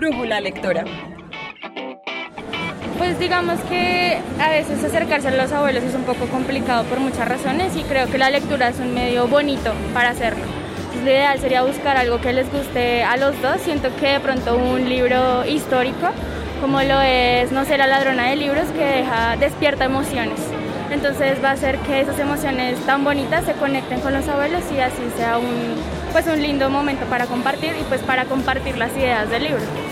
Brújula lectora. Pues digamos que a veces acercarse a los abuelos es un poco complicado por muchas razones y creo que la lectura es un medio bonito para hacerlo. Entonces, lo ideal sería buscar algo que les guste a los dos. Siento que de pronto un libro histórico, como lo es No sé, la ladrona de libros, que deja, despierta emociones. Entonces va a hacer que esas emociones tan bonitas se conecten con los abuelos y así sea un, pues un lindo momento para compartir y pues para compartir las ideas del libro.